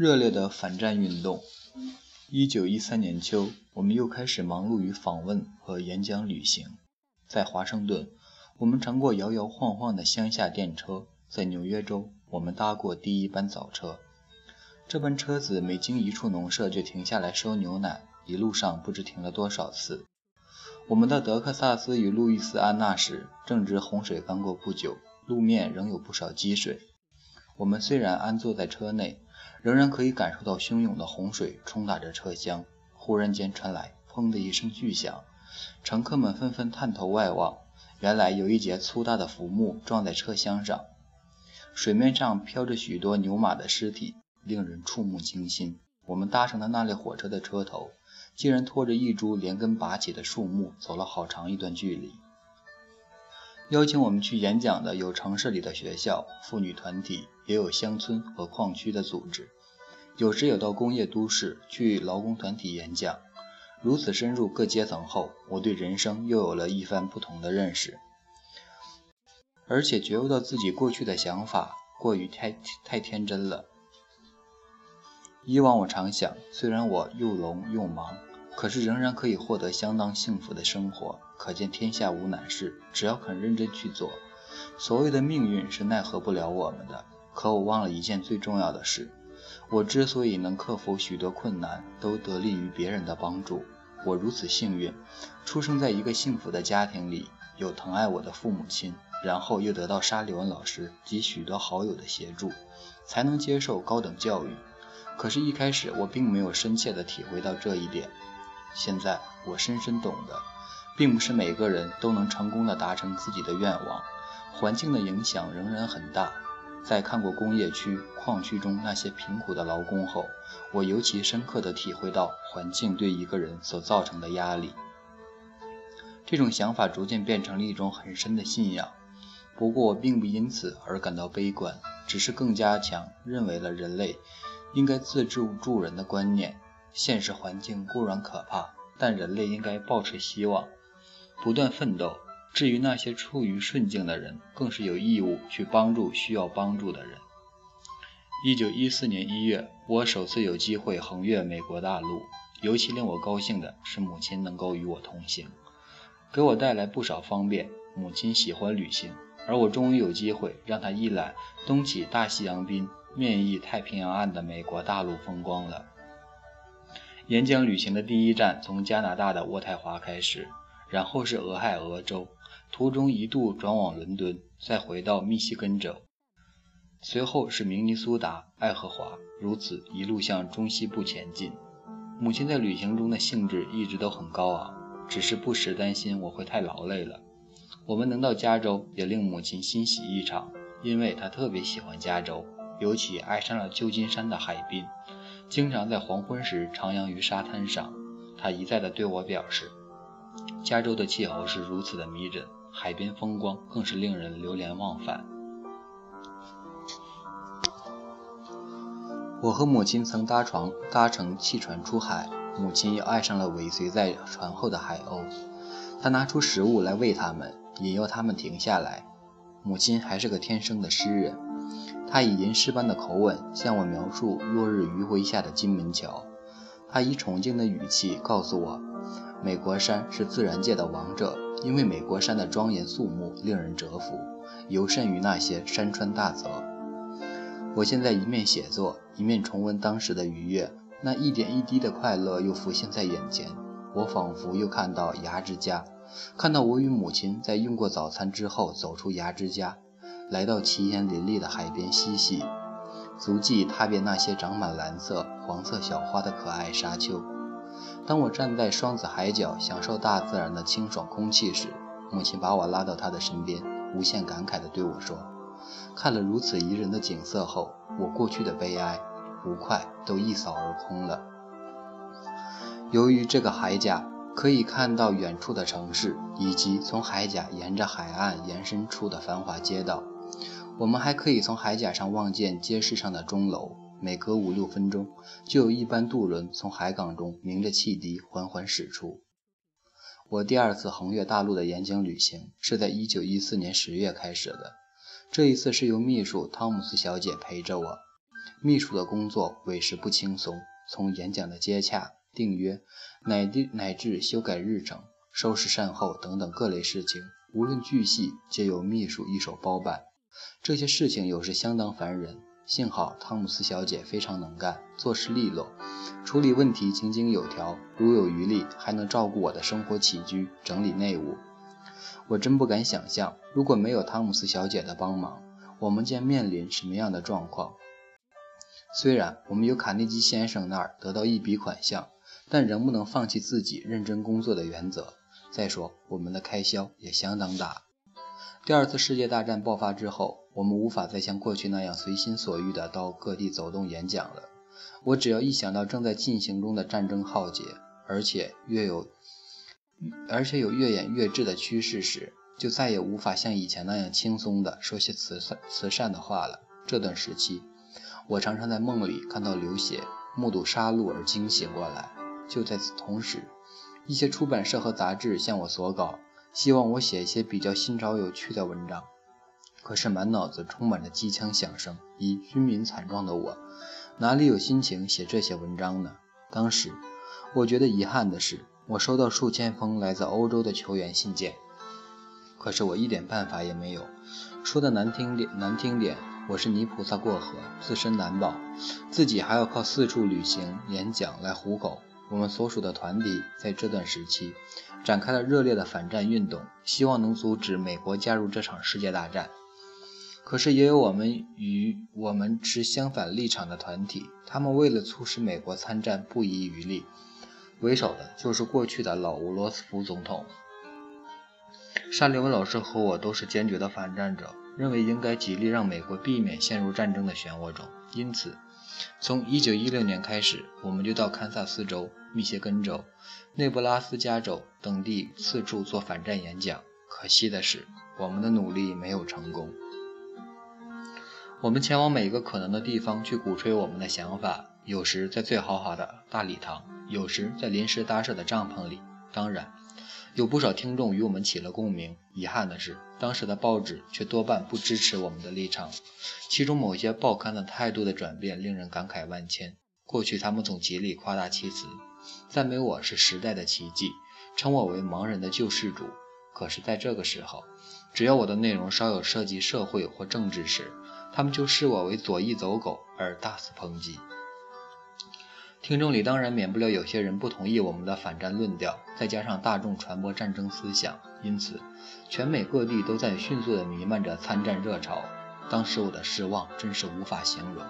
热烈的反战运动。一九一三年秋，我们又开始忙碌于访问和演讲旅行。在华盛顿，我们乘过摇摇晃晃的乡下电车；在纽约州，我们搭过第一班早车。这班车子每经一处农舍就停下来收牛奶，一路上不知停了多少次。我们到德克萨斯与路易斯安那时，正值洪水刚过不久，路面仍有不少积水。我们虽然安坐在车内，仍然可以感受到汹涌的洪水冲打着车厢。忽然间传来“砰”的一声巨响，乘客们纷纷探头外望，原来有一节粗大的浮木撞在车厢上，水面上飘着许多牛马的尸体，令人触目惊心。我们搭乘的那列火车的车头，竟然拖着一株连根拔起的树木走了好长一段距离。邀请我们去演讲的有城市里的学校、妇女团体，也有乡村和矿区的组织，有时有到工业都市去劳工团体演讲。如此深入各阶层后，我对人生又有了一番不同的认识，而且觉悟到自己过去的想法过于太太天真了。以往我常想，虽然我又聋又盲。可是仍然可以获得相当幸福的生活，可见天下无难事，只要肯认真去做。所谓的命运是奈何不了我们的。可我忘了一件最重要的事：我之所以能克服许多困难，都得力于别人的帮助。我如此幸运，出生在一个幸福的家庭里，有疼爱我的父母亲，然后又得到沙利文老师及许多好友的协助，才能接受高等教育。可是，一开始我并没有深切地体会到这一点。现在我深深懂得，并不是每个人都能成功的达成自己的愿望，环境的影响仍然很大。在看过工业区、矿区中那些贫苦的劳工后，我尤其深刻的体会到环境对一个人所造成的压力。这种想法逐渐变成了一种很深的信仰。不过我并不因此而感到悲观，只是更加强认为了人类应该自助助人的观念。现实环境固然可怕，但人类应该保持希望，不断奋斗。至于那些处于顺境的人，更是有义务去帮助需要帮助的人。一九一四年一月，我首次有机会横越美国大陆，尤其令我高兴的是母亲能够与我同行，给我带来不少方便。母亲喜欢旅行，而我终于有机会让她一览东起大西洋滨、面依太平洋岸的美国大陆风光了。演讲旅行的第一站从加拿大的渥太华开始，然后是俄亥俄州，途中一度转往伦敦，再回到密西根州，随后是明尼苏达、爱荷华，如此一路向中西部前进。母亲在旅行中的兴致一直都很高昂，只是不时担心我会太劳累了。我们能到加州，也令母亲欣喜异常，因为她特别喜欢加州，尤其爱上了旧金山的海滨。经常在黄昏时徜徉于沙滩上，他一再地对我表示，加州的气候是如此的迷人，海边风光更是令人流连忘返。我和母亲曾搭船搭乘汽船出海，母亲又爱上了尾随在船后的海鸥，她拿出食物来喂它们，引诱它们停下来。母亲还是个天生的诗人。他以吟诗般的口吻向我描述落日余晖下的金门桥。他以崇敬的语气告诉我，美国山是自然界的王者，因为美国山的庄严肃穆令人折服，尤甚于那些山川大泽。我现在一面写作，一面重温当时的愉悦，那一点一滴的快乐又浮现在眼前。我仿佛又看到牙之家，看到我与母亲在用过早餐之后走出牙之家。来到奇岩林立的海边嬉戏，足迹踏遍那些长满蓝色、黄色小花的可爱沙丘。当我站在双子海角，享受大自然的清爽空气时，母亲把我拉到她的身边，无限感慨地对我说：“看了如此宜人的景色后，我过去的悲哀、不快都一扫而空了。由于这个海甲可以看到远处的城市，以及从海甲沿着海岸延伸出的繁华街道。”我们还可以从海甲上望见街市上的钟楼，每隔五六分钟就有一班渡轮从海港中鸣着汽笛缓缓驶出。我第二次横越大陆的演讲旅行是在1914年10月开始的，这一次是由秘书汤姆斯小姐陪着我。秘书的工作委实不轻松，从演讲的接洽、订约，乃至乃至修改日程、收拾善后等等各类事情，无论巨细，皆由秘书一手包办。这些事情有时相当烦人。幸好汤姆斯小姐非常能干，做事利落，处理问题井井有条。如有余力，还能照顾我的生活起居，整理内务。我真不敢想象，如果没有汤姆斯小姐的帮忙，我们将面临什么样的状况。虽然我们由卡内基先生那儿得到一笔款项，但仍不能放弃自己认真工作的原则。再说，我们的开销也相当大。第二次世界大战爆发之后，我们无法再像过去那样随心所欲地到各地走动演讲了。我只要一想到正在进行中的战争浩劫，而且越有，而且有越演越志的趋势时，就再也无法像以前那样轻松地说些慈善慈善的话了。这段时期，我常常在梦里看到流血，目睹杀戮而惊醒过来。就在此同时，一些出版社和杂志向我索稿。希望我写一些比较新潮有趣的文章，可是满脑子充满着机枪响声，以军民惨状的我，哪里有心情写这些文章呢？当时，我觉得遗憾的是，我收到数千封来自欧洲的球员信件，可是我一点办法也没有。说的难听点，难听点，我是泥菩萨过河，自身难保，自己还要靠四处旅行、演讲来糊口。我们所属的团体在这段时期展开了热烈的反战运动，希望能阻止美国加入这场世界大战。可是也有我们与我们持相反立场的团体，他们为了促使美国参战不遗余力。为首的就是过去的老乌罗斯福总统。沙利文老师和我都是坚决的反战者，认为应该极力让美国避免陷入战争的漩涡中。因此，从1916年开始，我们就到堪萨斯州。密歇根州、内布拉斯加州等地四处做反战演讲。可惜的是，我们的努力没有成功。我们前往每一个可能的地方去鼓吹我们的想法，有时在最豪华的大礼堂，有时在临时搭设的帐篷里。当然，有不少听众与我们起了共鸣。遗憾的是，当时的报纸却多半不支持我们的立场，其中某些报刊的态度的转变令人感慨万千。过去他们总极力夸大其词。赞美我是时代的奇迹，称我为盲人的救世主。可是，在这个时候，只要我的内容稍有涉及社会或政治时，他们就视我为左翼走狗而大肆抨击。听众里当然免不了有些人不同意我们的反战论调，再加上大众传播战争思想，因此全美各地都在迅速地弥漫着参战热潮。当时我的失望真是无法形容。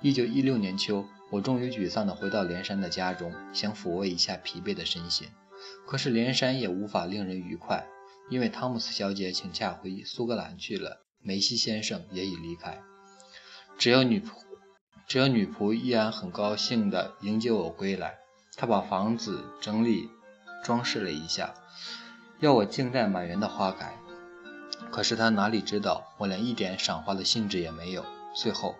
一九一六年秋。我终于沮丧地回到连山的家中，想抚慰一下疲惫的身心。可是连山也无法令人愉快，因为汤姆斯小姐请假回苏格兰去了，梅西先生也已离开。只有女仆，只有女仆依然很高兴地迎接我归来。她把房子整理装饰了一下，要我静待满园的花开。可是她哪里知道，我连一点赏花的兴致也没有。最后。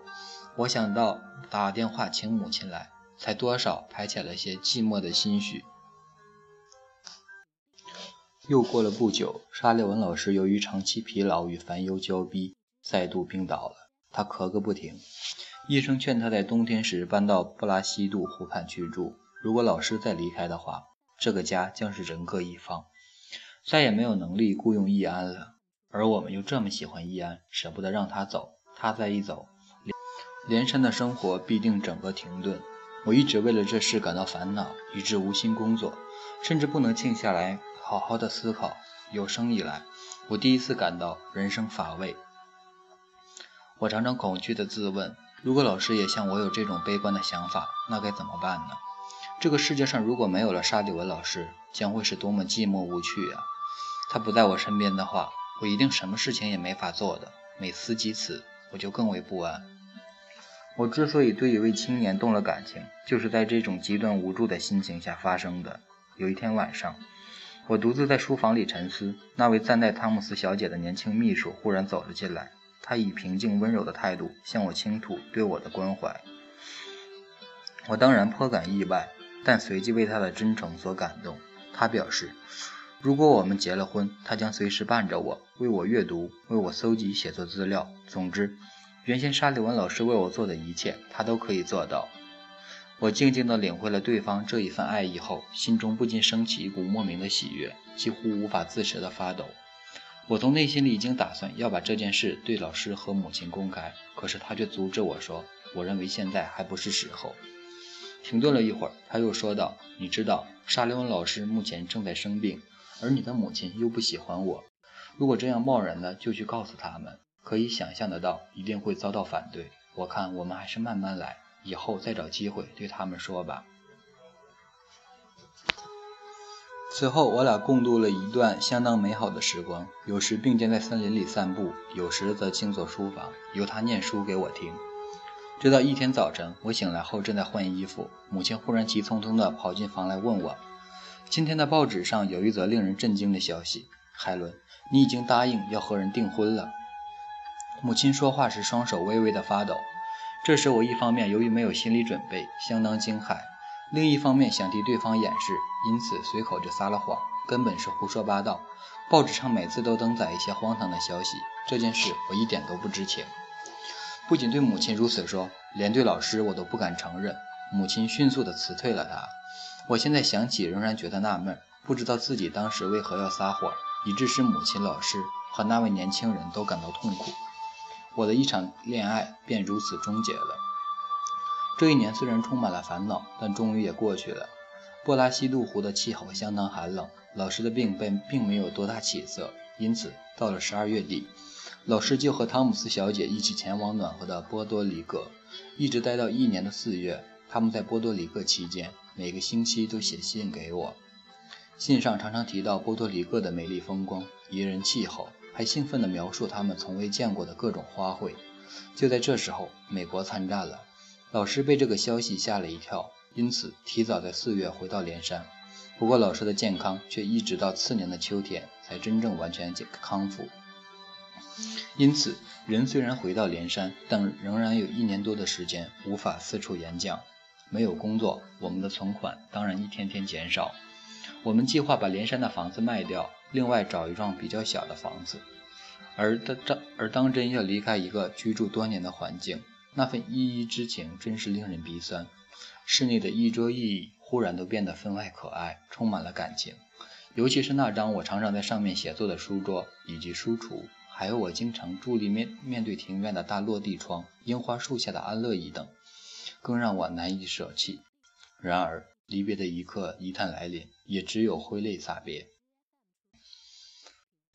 我想到打电话请母亲来，才多少排遣了些寂寞的心绪。又过了不久，沙利文老师由于长期疲劳与烦忧交逼，再度病倒了。他咳个不停，医生劝他在冬天时搬到布拉西杜湖畔去住。如果老师再离开的话，这个家将是人各一方，再也没有能力雇佣易安了。而我们又这么喜欢易安，舍不得让他走。他再一走，连山的生活必定整个停顿。我一直为了这事感到烦恼，以致无心工作，甚至不能静下来好好的思考。有生以来，我第一次感到人生乏味。我常常恐惧地自问：如果老师也像我有这种悲观的想法，那该怎么办呢？这个世界上如果没有了沙利文老师，将会是多么寂寞无趣啊！他不在我身边的话，我一定什么事情也没法做的。每思及此，我就更为不安。我之所以对一位青年动了感情，就是在这种极端无助的心情下发生的。有一天晚上，我独自在书房里沉思，那位暂代汤姆斯小姐的年轻秘书忽然走了进来，他以平静温柔的态度向我倾吐对我的关怀。我当然颇感意外，但随即为他的真诚所感动。他表示，如果我们结了婚，他将随时伴着我，为我阅读，为我搜集写作资料。总之。原先沙利文老师为我做的一切，他都可以做到。我静静地领会了对方这一份爱意后，心中不禁升起一股莫名的喜悦，几乎无法自持的发抖。我从内心里已经打算要把这件事对老师和母亲公开，可是他却阻止我说：“我认为现在还不是时候。”停顿了一会儿，他又说道：“你知道，沙利文老师目前正在生病，而你的母亲又不喜欢我。如果这样贸然的就去告诉他们，可以想象得到，一定会遭到反对。我看我们还是慢慢来，以后再找机会对他们说吧。”此后，我俩共度了一段相当美好的时光，有时并肩在森林里散步，有时则静坐书房，由他念书给我听。直到一天早晨，我醒来后正在换衣服，母亲忽然急匆匆地跑进房来问我：“今天的报纸上有一则令人震惊的消息，海伦，你已经答应要和人订婚了。”母亲说话时双手微微的发抖。这时我一方面由于没有心理准备，相当惊骇；另一方面想替对方掩饰，因此随口就撒了谎，根本是胡说八道。报纸上每次都登载一些荒唐的消息，这件事我一点都不知情。不仅对母亲如此说，连对老师我都不敢承认。母亲迅速地辞退了他。我现在想起，仍然觉得纳闷，不知道自己当时为何要撒谎，以致使母亲、老师和那位年轻人都感到痛苦。我的一场恋爱便如此终结了。这一年虽然充满了烦恼，但终于也过去了。波拉西杜湖的气候相当寒冷，老师的病并并没有多大起色，因此到了十二月底。老师就和汤姆斯小姐一起前往暖和的波多黎各，一直待到一年的四月。他们在波多黎各期间，每个星期都写信给我，信上常常提到波多黎各的美丽风光、宜人气候，还兴奋地描述他们从未见过的各种花卉。就在这时候，美国参战了，老师被这个消息吓了一跳，因此提早在四月回到连山。不过，老师的健康却一直到次年的秋天才真正完全康复。因此，人虽然回到连山，但仍然有一年多的时间无法四处演讲。没有工作，我们的存款当然一天天减少。我们计划把连山的房子卖掉，另外找一幢比较小的房子。而当而当真要离开一个居住多年的环境，那份依依之情真是令人鼻酸。室内的一桌一椅忽然都变得分外可爱，充满了感情。尤其是那张我常常在上面写作的书桌以及书橱。还有我经常伫立面面对庭院的大落地窗、樱花树下的安乐椅等，更让我难以舍弃。然而离别的一刻一旦来临，也只有挥泪洒别。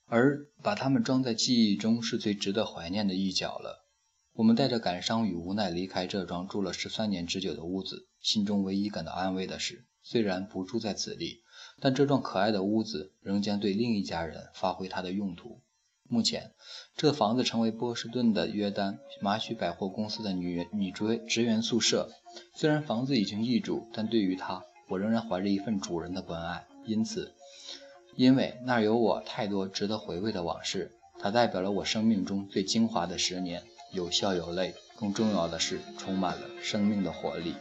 而把它们装在记忆中是最值得怀念的一角了。我们带着感伤与无奈离开这幢住了十三年之久的屋子，心中唯一感到安慰的是，虽然不住在此地，但这幢可爱的屋子仍将对另一家人发挥它的用途。目前，这房子成为波士顿的约丹马许百货公司的女女职职员宿舍。虽然房子已经易主，但对于它，我仍然怀着一份主人的关爱。因此，因为那儿有我太多值得回味的往事，它代表了我生命中最精华的十年，有笑有泪，更重要的是充满了生命的活力。